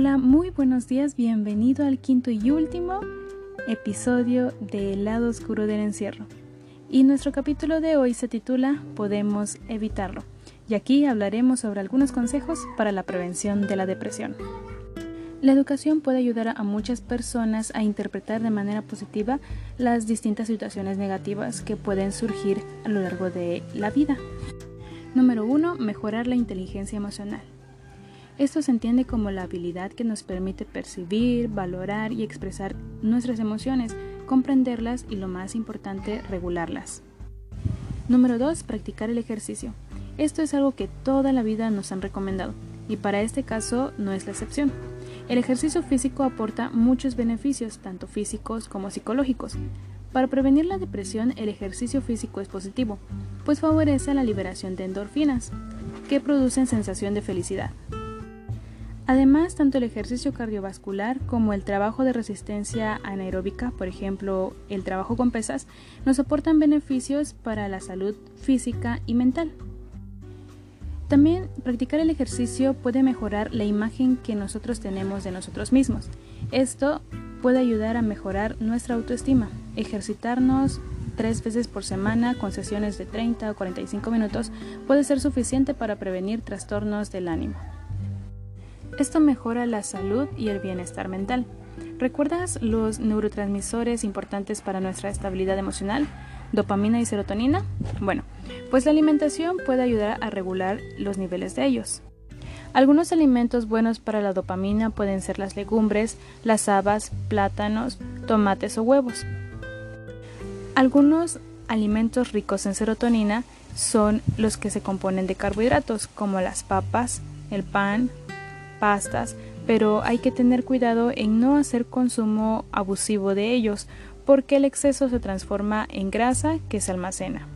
Hola, muy buenos días, bienvenido al quinto y último episodio de El lado oscuro del encierro. Y nuestro capítulo de hoy se titula Podemos evitarlo. Y aquí hablaremos sobre algunos consejos para la prevención de la depresión. La educación puede ayudar a muchas personas a interpretar de manera positiva las distintas situaciones negativas que pueden surgir a lo largo de la vida. Número 1. Mejorar la inteligencia emocional. Esto se entiende como la habilidad que nos permite percibir, valorar y expresar nuestras emociones, comprenderlas y lo más importante, regularlas. Número 2. Practicar el ejercicio. Esto es algo que toda la vida nos han recomendado y para este caso no es la excepción. El ejercicio físico aporta muchos beneficios, tanto físicos como psicológicos. Para prevenir la depresión, el ejercicio físico es positivo, pues favorece la liberación de endorfinas, que producen sensación de felicidad. Además, tanto el ejercicio cardiovascular como el trabajo de resistencia anaeróbica, por ejemplo, el trabajo con pesas, nos aportan beneficios para la salud física y mental. También practicar el ejercicio puede mejorar la imagen que nosotros tenemos de nosotros mismos. Esto puede ayudar a mejorar nuestra autoestima. Ejercitarnos tres veces por semana con sesiones de 30 o 45 minutos puede ser suficiente para prevenir trastornos del ánimo. Esto mejora la salud y el bienestar mental. ¿Recuerdas los neurotransmisores importantes para nuestra estabilidad emocional? Dopamina y serotonina. Bueno, pues la alimentación puede ayudar a regular los niveles de ellos. Algunos alimentos buenos para la dopamina pueden ser las legumbres, las habas, plátanos, tomates o huevos. Algunos alimentos ricos en serotonina son los que se componen de carbohidratos, como las papas, el pan, pastas, pero hay que tener cuidado en no hacer consumo abusivo de ellos, porque el exceso se transforma en grasa que se almacena.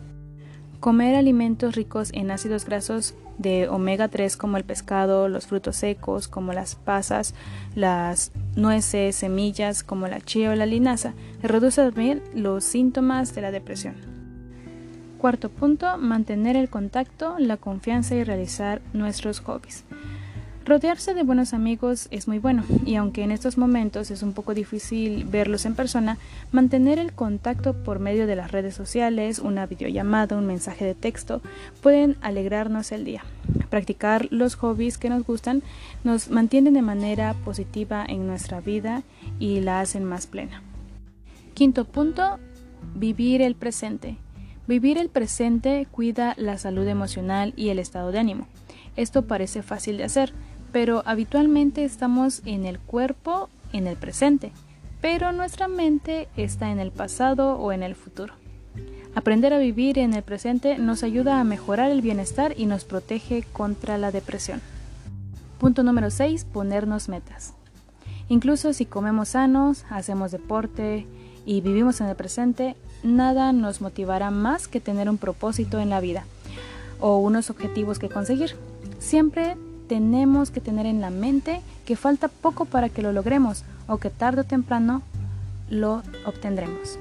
Comer alimentos ricos en ácidos grasos de omega 3 como el pescado, los frutos secos como las pasas, las nueces, semillas como la chía o la linaza, reduce también los síntomas de la depresión. Cuarto punto, mantener el contacto, la confianza y realizar nuestros hobbies. Rodearse de buenos amigos es muy bueno y aunque en estos momentos es un poco difícil verlos en persona, mantener el contacto por medio de las redes sociales, una videollamada, un mensaje de texto, pueden alegrarnos el día. Practicar los hobbies que nos gustan nos mantienen de manera positiva en nuestra vida y la hacen más plena. Quinto punto, vivir el presente. Vivir el presente cuida la salud emocional y el estado de ánimo. Esto parece fácil de hacer, pero habitualmente estamos en el cuerpo en el presente, pero nuestra mente está en el pasado o en el futuro. Aprender a vivir en el presente nos ayuda a mejorar el bienestar y nos protege contra la depresión. Punto número 6. Ponernos metas. Incluso si comemos sanos, hacemos deporte y vivimos en el presente, nada nos motivará más que tener un propósito en la vida o unos objetivos que conseguir. Siempre tenemos que tener en la mente que falta poco para que lo logremos o que tarde o temprano lo obtendremos.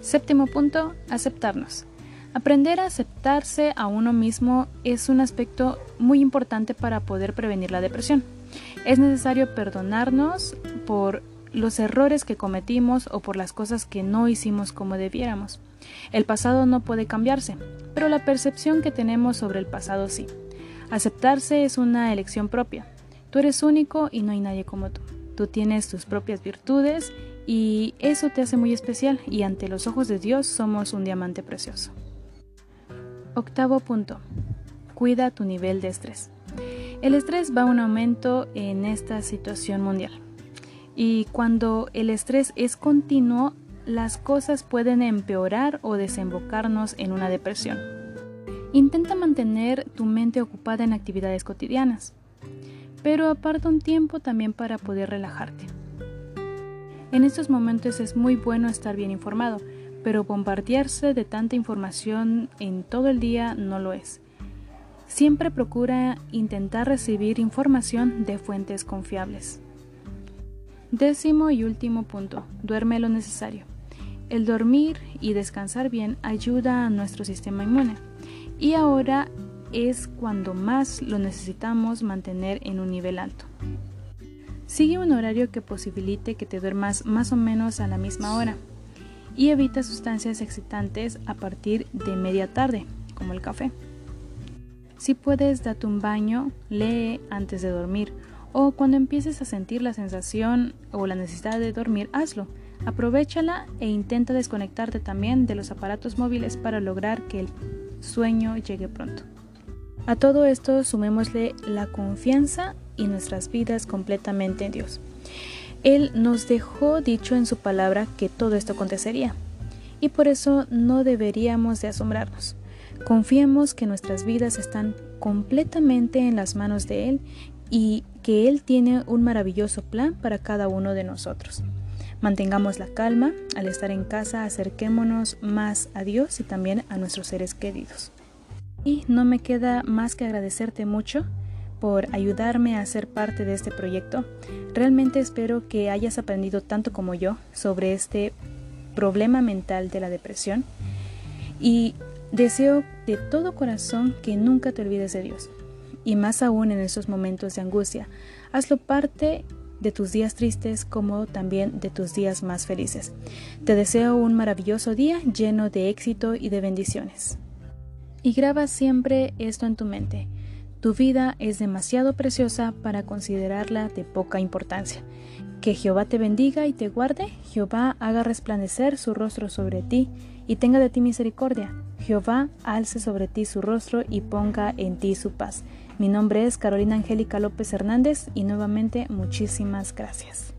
Séptimo punto, aceptarnos. Aprender a aceptarse a uno mismo es un aspecto muy importante para poder prevenir la depresión. Es necesario perdonarnos por los errores que cometimos o por las cosas que no hicimos como debiéramos. El pasado no puede cambiarse, pero la percepción que tenemos sobre el pasado sí. Aceptarse es una elección propia. Tú eres único y no hay nadie como tú. Tú tienes tus propias virtudes y eso te hace muy especial y ante los ojos de Dios somos un diamante precioso. Octavo punto. Cuida tu nivel de estrés. El estrés va a un aumento en esta situación mundial. Y cuando el estrés es continuo, las cosas pueden empeorar o desembocarnos en una depresión. Intenta mantener tu mente ocupada en actividades cotidianas, pero aparta un tiempo también para poder relajarte. En estos momentos es muy bueno estar bien informado, pero bombardearse de tanta información en todo el día no lo es. Siempre procura intentar recibir información de fuentes confiables. Décimo y último punto, duerme lo necesario. El dormir y descansar bien ayuda a nuestro sistema inmune y ahora es cuando más lo necesitamos mantener en un nivel alto. Sigue un horario que posibilite que te duermas más o menos a la misma hora y evita sustancias excitantes a partir de media tarde, como el café. Si puedes, date un baño, lee antes de dormir o cuando empieces a sentir la sensación o la necesidad de dormir, hazlo. Aprovechala e intenta desconectarte también de los aparatos móviles para lograr que el sueño llegue pronto. A todo esto sumémosle la confianza y nuestras vidas completamente en Dios. Él nos dejó dicho en su palabra que todo esto acontecería, y por eso no deberíamos de asombrarnos. Confiemos que nuestras vidas están completamente en las manos de Él y que Él tiene un maravilloso plan para cada uno de nosotros. Mantengamos la calma, al estar en casa acerquémonos más a Dios y también a nuestros seres queridos. Y no me queda más que agradecerte mucho por ayudarme a ser parte de este proyecto. Realmente espero que hayas aprendido tanto como yo sobre este problema mental de la depresión y deseo de todo corazón que nunca te olvides de Dios y más aún en esos momentos de angustia. Hazlo parte de tus días tristes como también de tus días más felices. Te deseo un maravilloso día lleno de éxito y de bendiciones. Y graba siempre esto en tu mente. Tu vida es demasiado preciosa para considerarla de poca importancia. Que Jehová te bendiga y te guarde, Jehová haga resplandecer su rostro sobre ti y tenga de ti misericordia. Jehová alce sobre ti su rostro y ponga en ti su paz. Mi nombre es Carolina Angélica López Hernández y nuevamente muchísimas gracias.